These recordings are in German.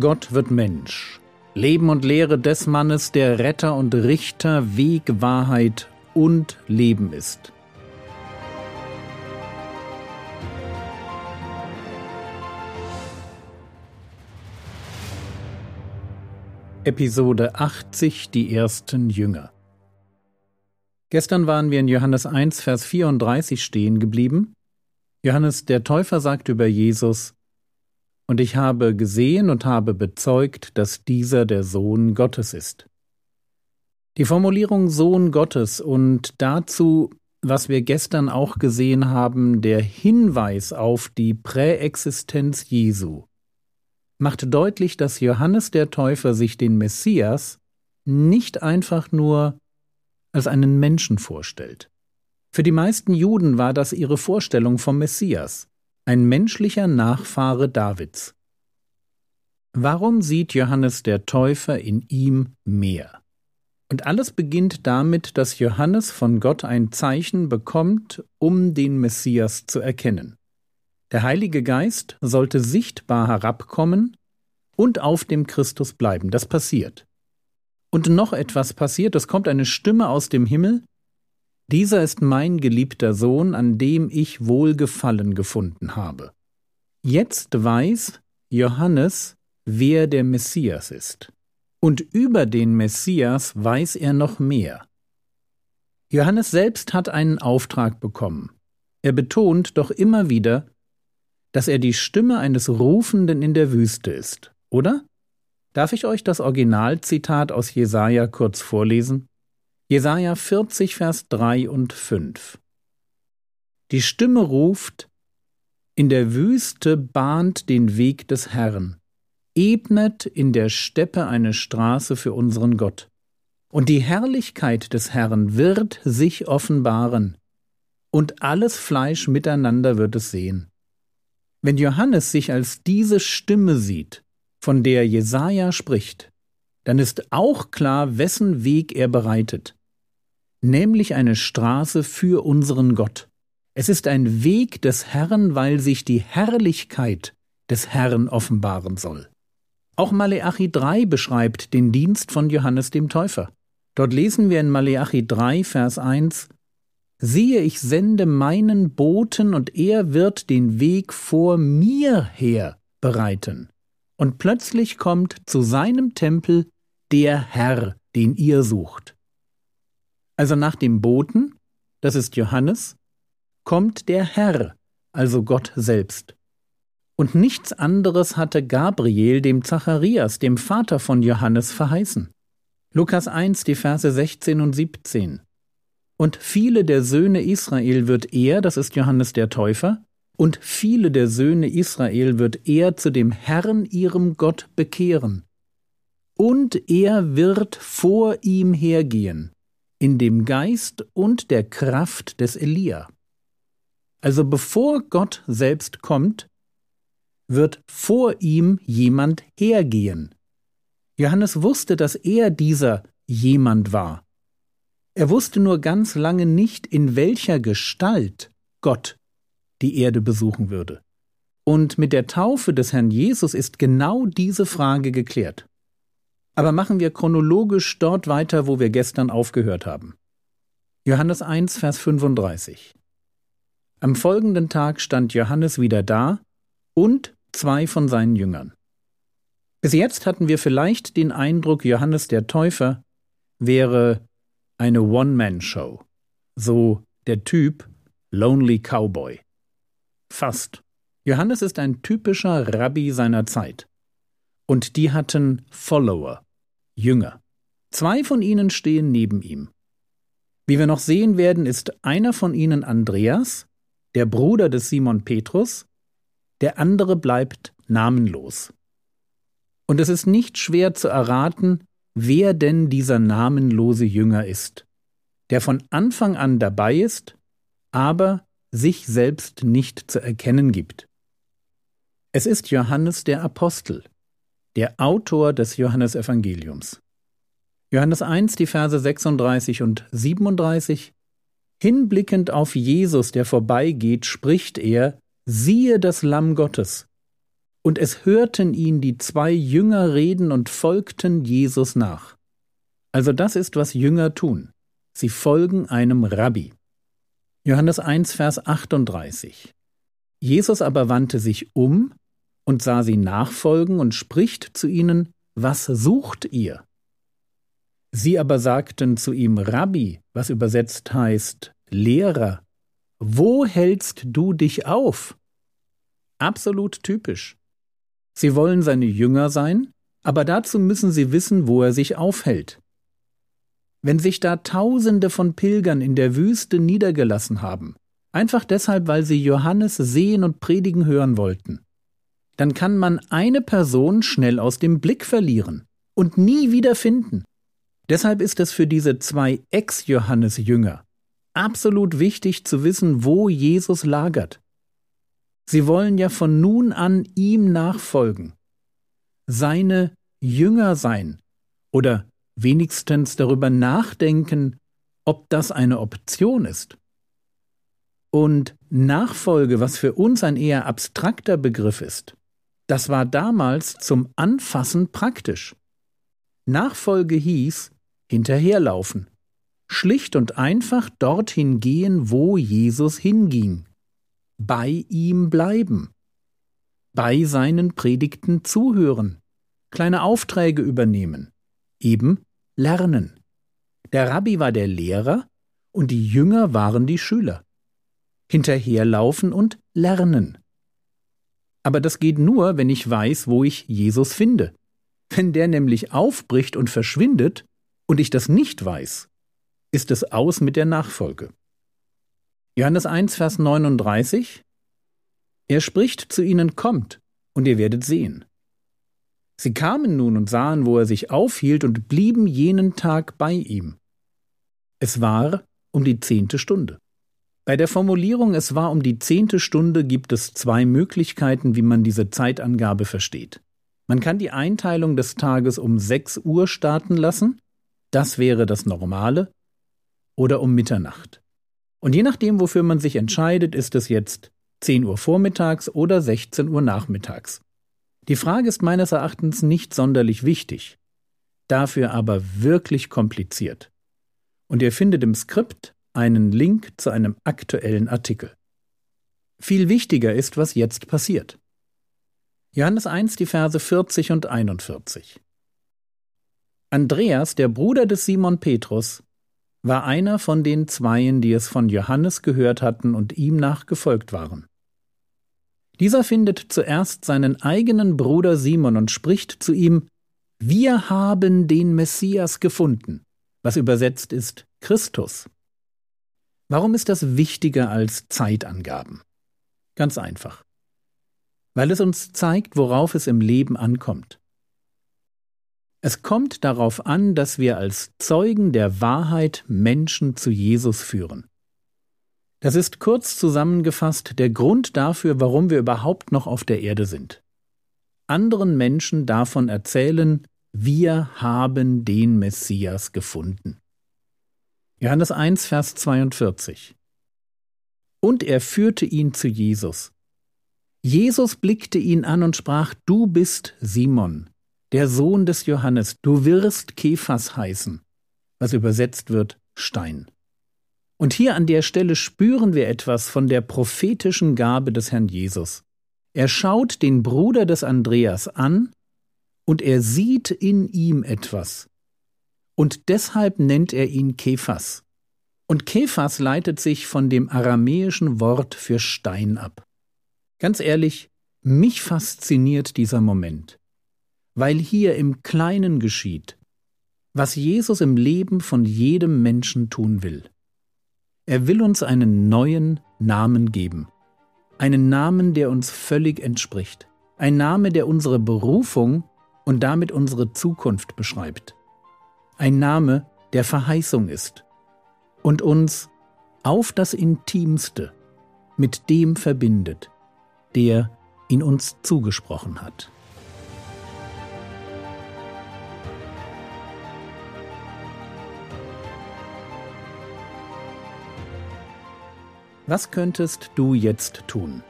Gott wird Mensch. Leben und Lehre des Mannes, der Retter und Richter, Weg, Wahrheit und Leben ist. Episode 80 Die ersten Jünger Gestern waren wir in Johannes 1, Vers 34 stehen geblieben. Johannes der Täufer sagt über Jesus, und ich habe gesehen und habe bezeugt, dass dieser der Sohn Gottes ist. Die Formulierung Sohn Gottes und dazu, was wir gestern auch gesehen haben, der Hinweis auf die Präexistenz Jesu, macht deutlich, dass Johannes der Täufer sich den Messias nicht einfach nur als einen Menschen vorstellt. Für die meisten Juden war das ihre Vorstellung vom Messias ein menschlicher Nachfahre Davids. Warum sieht Johannes der Täufer in ihm mehr? Und alles beginnt damit, dass Johannes von Gott ein Zeichen bekommt, um den Messias zu erkennen. Der Heilige Geist sollte sichtbar herabkommen und auf dem Christus bleiben. Das passiert. Und noch etwas passiert, es kommt eine Stimme aus dem Himmel, dieser ist mein geliebter Sohn, an dem ich Wohlgefallen gefunden habe. Jetzt weiß Johannes, wer der Messias ist. Und über den Messias weiß er noch mehr. Johannes selbst hat einen Auftrag bekommen. Er betont doch immer wieder, dass er die Stimme eines Rufenden in der Wüste ist, oder? Darf ich euch das Originalzitat aus Jesaja kurz vorlesen? Jesaja 40, Vers 3 und 5. Die Stimme ruft, in der Wüste bahnt den Weg des Herrn, ebnet in der Steppe eine Straße für unseren Gott. Und die Herrlichkeit des Herrn wird sich offenbaren, und alles Fleisch miteinander wird es sehen. Wenn Johannes sich als diese Stimme sieht, von der Jesaja spricht, dann ist auch klar, wessen Weg er bereitet nämlich eine Straße für unseren Gott. Es ist ein Weg des Herrn, weil sich die Herrlichkeit des Herrn offenbaren soll. Auch Maleachi 3 beschreibt den Dienst von Johannes dem Täufer. Dort lesen wir in Maleachi 3, Vers 1 Siehe, ich sende meinen Boten, und er wird den Weg vor mir her bereiten. Und plötzlich kommt zu seinem Tempel der Herr, den ihr sucht. Also nach dem Boten, das ist Johannes, kommt der Herr, also Gott selbst. Und nichts anderes hatte Gabriel dem Zacharias, dem Vater von Johannes, verheißen. Lukas 1, die Verse 16 und 17. Und viele der Söhne Israel wird er, das ist Johannes der Täufer, und viele der Söhne Israel wird er zu dem Herrn ihrem Gott bekehren. Und er wird vor ihm hergehen, in dem Geist und der Kraft des Elia. Also bevor Gott selbst kommt, wird vor ihm jemand hergehen. Johannes wusste, dass er dieser jemand war. Er wusste nur ganz lange nicht, in welcher Gestalt Gott die Erde besuchen würde. Und mit der Taufe des Herrn Jesus ist genau diese Frage geklärt. Aber machen wir chronologisch dort weiter, wo wir gestern aufgehört haben. Johannes 1, Vers 35. Am folgenden Tag stand Johannes wieder da und zwei von seinen Jüngern. Bis jetzt hatten wir vielleicht den Eindruck, Johannes der Täufer wäre eine One-Man-Show, so der Typ Lonely Cowboy. Fast. Johannes ist ein typischer Rabbi seiner Zeit. Und die hatten Follower. Jünger. Zwei von ihnen stehen neben ihm. Wie wir noch sehen werden, ist einer von ihnen Andreas, der Bruder des Simon Petrus, der andere bleibt namenlos. Und es ist nicht schwer zu erraten, wer denn dieser namenlose Jünger ist, der von Anfang an dabei ist, aber sich selbst nicht zu erkennen gibt. Es ist Johannes der Apostel, der Autor des Johannesevangeliums. Johannes 1, die Verse 36 und 37. Hinblickend auf Jesus, der vorbeigeht, spricht er, siehe das Lamm Gottes. Und es hörten ihn die zwei Jünger reden und folgten Jesus nach. Also das ist, was Jünger tun. Sie folgen einem Rabbi. Johannes 1, Vers 38. Jesus aber wandte sich um und sah sie nachfolgen und spricht zu ihnen, Was sucht ihr? Sie aber sagten zu ihm, Rabbi, was übersetzt heißt, Lehrer, wo hältst du dich auf? Absolut typisch. Sie wollen seine Jünger sein, aber dazu müssen sie wissen, wo er sich aufhält. Wenn sich da Tausende von Pilgern in der Wüste niedergelassen haben, einfach deshalb, weil sie Johannes sehen und predigen hören wollten, dann kann man eine Person schnell aus dem Blick verlieren und nie wieder finden. Deshalb ist es für diese zwei Ex-Johannes-Jünger absolut wichtig zu wissen, wo Jesus lagert. Sie wollen ja von nun an ihm nachfolgen, seine Jünger sein oder wenigstens darüber nachdenken, ob das eine Option ist. Und Nachfolge, was für uns ein eher abstrakter Begriff ist, das war damals zum Anfassen praktisch. Nachfolge hieß hinterherlaufen, schlicht und einfach dorthin gehen, wo Jesus hinging, bei ihm bleiben, bei seinen Predigten zuhören, kleine Aufträge übernehmen, eben lernen. Der Rabbi war der Lehrer und die Jünger waren die Schüler. Hinterherlaufen und lernen. Aber das geht nur, wenn ich weiß, wo ich Jesus finde. Wenn der nämlich aufbricht und verschwindet und ich das nicht weiß, ist es aus mit der Nachfolge. Johannes 1, Vers 39 Er spricht zu ihnen, kommt, und ihr werdet sehen. Sie kamen nun und sahen, wo er sich aufhielt, und blieben jenen Tag bei ihm. Es war um die zehnte Stunde. Bei der Formulierung es war um die zehnte Stunde gibt es zwei Möglichkeiten, wie man diese Zeitangabe versteht. Man kann die Einteilung des Tages um sechs Uhr starten lassen, das wäre das Normale, oder um Mitternacht. Und je nachdem, wofür man sich entscheidet, ist es jetzt 10 Uhr vormittags oder 16 Uhr nachmittags. Die Frage ist meines Erachtens nicht sonderlich wichtig, dafür aber wirklich kompliziert. Und ihr findet im Skript einen Link zu einem aktuellen Artikel. Viel wichtiger ist, was jetzt passiert. Johannes 1, die Verse 40 und 41. Andreas, der Bruder des Simon Petrus, war einer von den Zweien, die es von Johannes gehört hatten und ihm nachgefolgt waren. Dieser findet zuerst seinen eigenen Bruder Simon und spricht zu ihm Wir haben den Messias gefunden, was übersetzt ist Christus. Warum ist das wichtiger als Zeitangaben? Ganz einfach. Weil es uns zeigt, worauf es im Leben ankommt. Es kommt darauf an, dass wir als Zeugen der Wahrheit Menschen zu Jesus führen. Das ist kurz zusammengefasst der Grund dafür, warum wir überhaupt noch auf der Erde sind. Anderen Menschen davon erzählen, wir haben den Messias gefunden. Johannes 1, Vers 42. Und er führte ihn zu Jesus. Jesus blickte ihn an und sprach, Du bist Simon, der Sohn des Johannes, du wirst Kephas heißen, was übersetzt wird Stein. Und hier an der Stelle spüren wir etwas von der prophetischen Gabe des Herrn Jesus. Er schaut den Bruder des Andreas an und er sieht in ihm etwas. Und deshalb nennt er ihn Kephas. Und Kephas leitet sich von dem aramäischen Wort für Stein ab. Ganz ehrlich, mich fasziniert dieser Moment weil hier im Kleinen geschieht, was Jesus im Leben von jedem Menschen tun will. Er will uns einen neuen Namen geben, einen Namen, der uns völlig entspricht, ein Name, der unsere Berufung und damit unsere Zukunft beschreibt, ein Name, der Verheißung ist und uns auf das Intimste mit dem verbindet, der ihn uns zugesprochen hat. Was könntest du jetzt tun?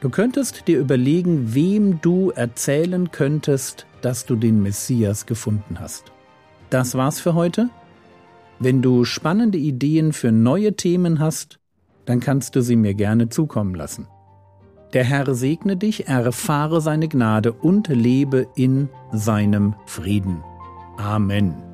Du könntest dir überlegen, wem du erzählen könntest, dass du den Messias gefunden hast. Das war's für heute. Wenn du spannende Ideen für neue Themen hast, dann kannst du sie mir gerne zukommen lassen. Der Herr segne dich, erfahre seine Gnade und lebe in seinem Frieden. Amen.